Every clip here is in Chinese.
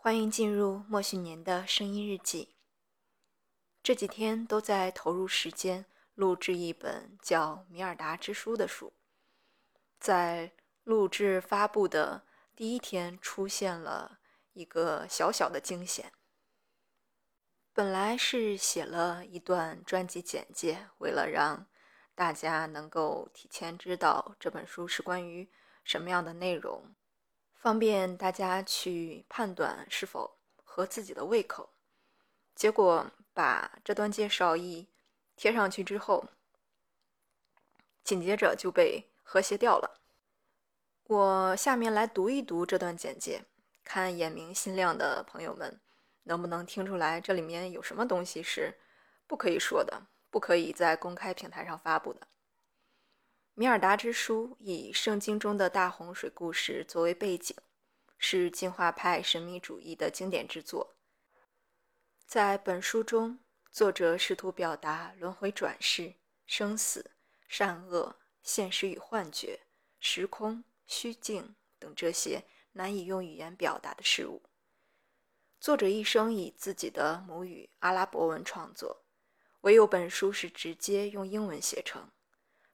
欢迎进入莫旭年的声音日记。这几天都在投入时间录制一本叫《米尔达之书》的书，在录制发布的第一天，出现了一个小小的惊险。本来是写了一段专辑简介，为了让大家能够提前知道这本书是关于什么样的内容。方便大家去判断是否合自己的胃口。结果把这段介绍一贴上去之后，紧接着就被和谐掉了。我下面来读一读这段简介，看眼明心亮的朋友们能不能听出来这里面有什么东西是不可以说的，不可以在公开平台上发布的。米尔达之书以圣经中的大洪水故事作为背景，是进化派神秘主义的经典之作。在本书中，作者试图表达轮回转世、生死、善恶、现实与幻觉、时空、虚境等这些难以用语言表达的事物。作者一生以自己的母语阿拉伯文创作，唯有本书是直接用英文写成。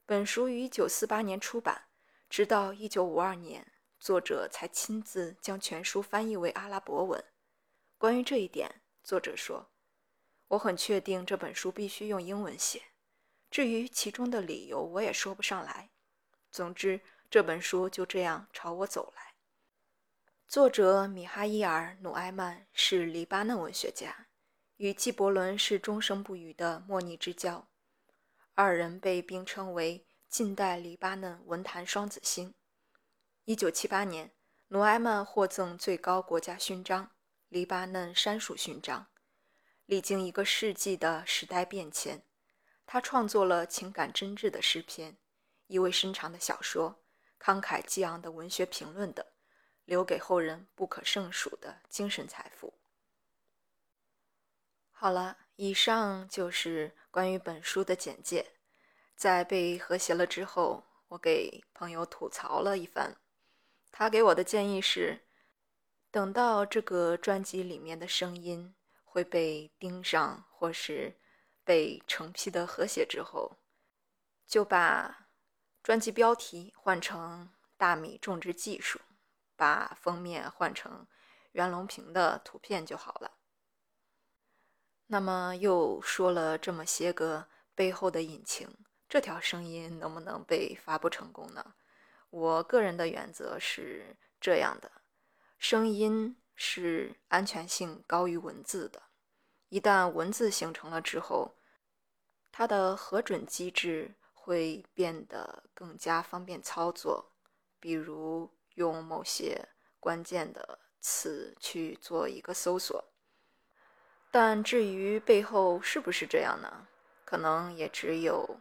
本书于1948年出版，直到1952年，作者才亲自将全书翻译为阿拉伯文。关于这一点，作者说：“我很确定这本书必须用英文写，至于其中的理由，我也说不上来。总之，这本书就这样朝我走来。”作者米哈伊尔·努埃曼是黎巴嫩文学家，与纪伯伦是终生不渝的莫逆之交。二人被并称为近代黎巴嫩文坛双子星。一九七八年，努埃曼获赠最高国家勋章——黎巴嫩杉树勋章。历经一个世纪的时代变迁，他创作了情感真挚的诗篇、意味深长的小说、慷慨激昂的文学评论等，留给后人不可胜数的精神财富。好了，以上就是关于本书的简介。在被和谐了之后，我给朋友吐槽了一番。他给我的建议是，等到这个专辑里面的声音会被盯上，或是被成批的和谐之后，就把专辑标题换成“大米种植技术”，把封面换成袁隆平的图片就好了。那么又说了这么些个背后的隐情，这条声音能不能被发布成功呢？我个人的原则是这样的：声音是安全性高于文字的。一旦文字形成了之后，它的核准机制会变得更加方便操作，比如用某些关键的词去做一个搜索。但至于背后是不是这样呢？可能也只有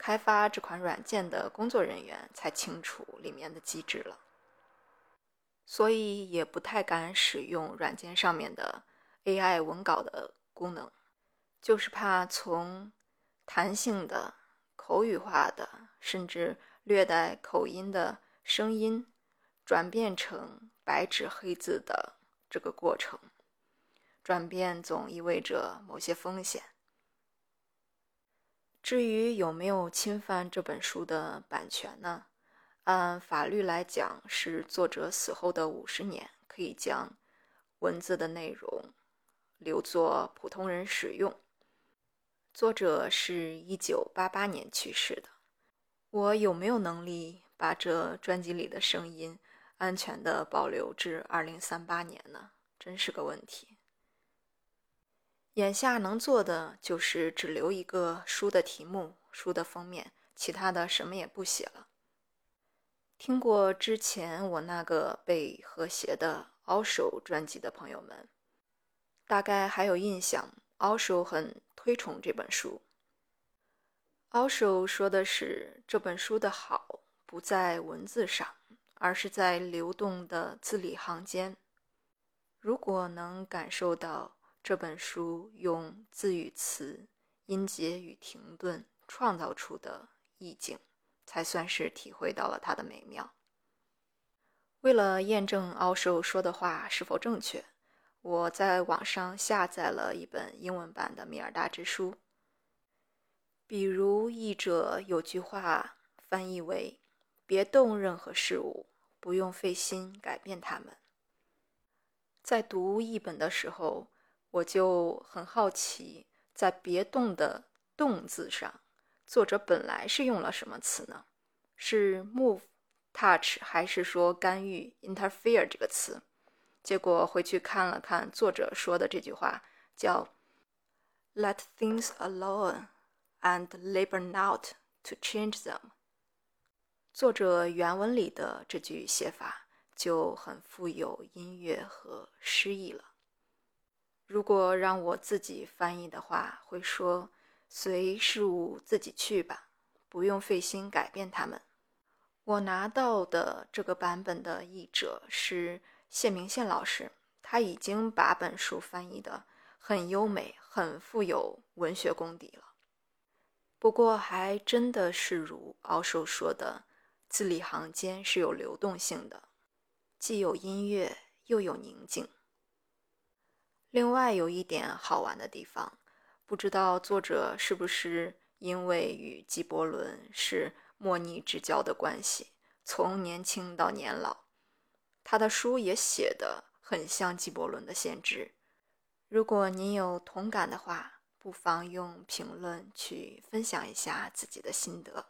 开发这款软件的工作人员才清楚里面的机制了，所以也不太敢使用软件上面的 AI 文稿的功能，就是怕从弹性的、口语化的，甚至略带口音的声音，转变成白纸黑字的这个过程。转变总意味着某些风险。至于有没有侵犯这本书的版权呢？按法律来讲，是作者死后的五十年可以将文字的内容留作普通人使用。作者是一九八八年去世的，我有没有能力把这专辑里的声音安全的保留至二零三八年呢？真是个问题。眼下能做的就是只留一个书的题目、书的封面，其他的什么也不写了。听过之前我那个被和谐的凹手专辑的朋友们，大概还有印象。凹手很推崇这本书。凹手说的是这本书的好不在文字上，而是在流动的字里行间。如果能感受到。这本书用字与词、音节与停顿创造出的意境，才算是体会到了它的美妙。为了验证奥寿说的话是否正确，我在网上下载了一本英文版的《米尔达之书》。比如译者有句话翻译为：“别动任何事物，不用费心改变它们。”在读译本的时候，我就很好奇，在“别动”的“动”字上，作者本来是用了什么词呢？是 “move”、“touch”，还是说“干预 ”（interfere） 这个词？结果回去看了看作者说的这句话，叫 “let things alone and labor not to change them”。作者原文里的这句写法就很富有音乐和诗意了。如果让我自己翻译的话，会说：“随事物自己去吧，不用费心改变它们。”我拿到的这个版本的译者是。谢明宪老师，他已经把本书翻译的很优美，很富有文学功底了。不过，还真的是如奥寿说的，字里行间是有流动性的，既有音乐，又有宁静。另外，有一点好玩的地方，不知道作者是不是因为与纪伯伦是莫逆之交的关系，从年轻到年老。他的书也写得很像纪伯伦的先知。如果您有同感的话，不妨用评论去分享一下自己的心得。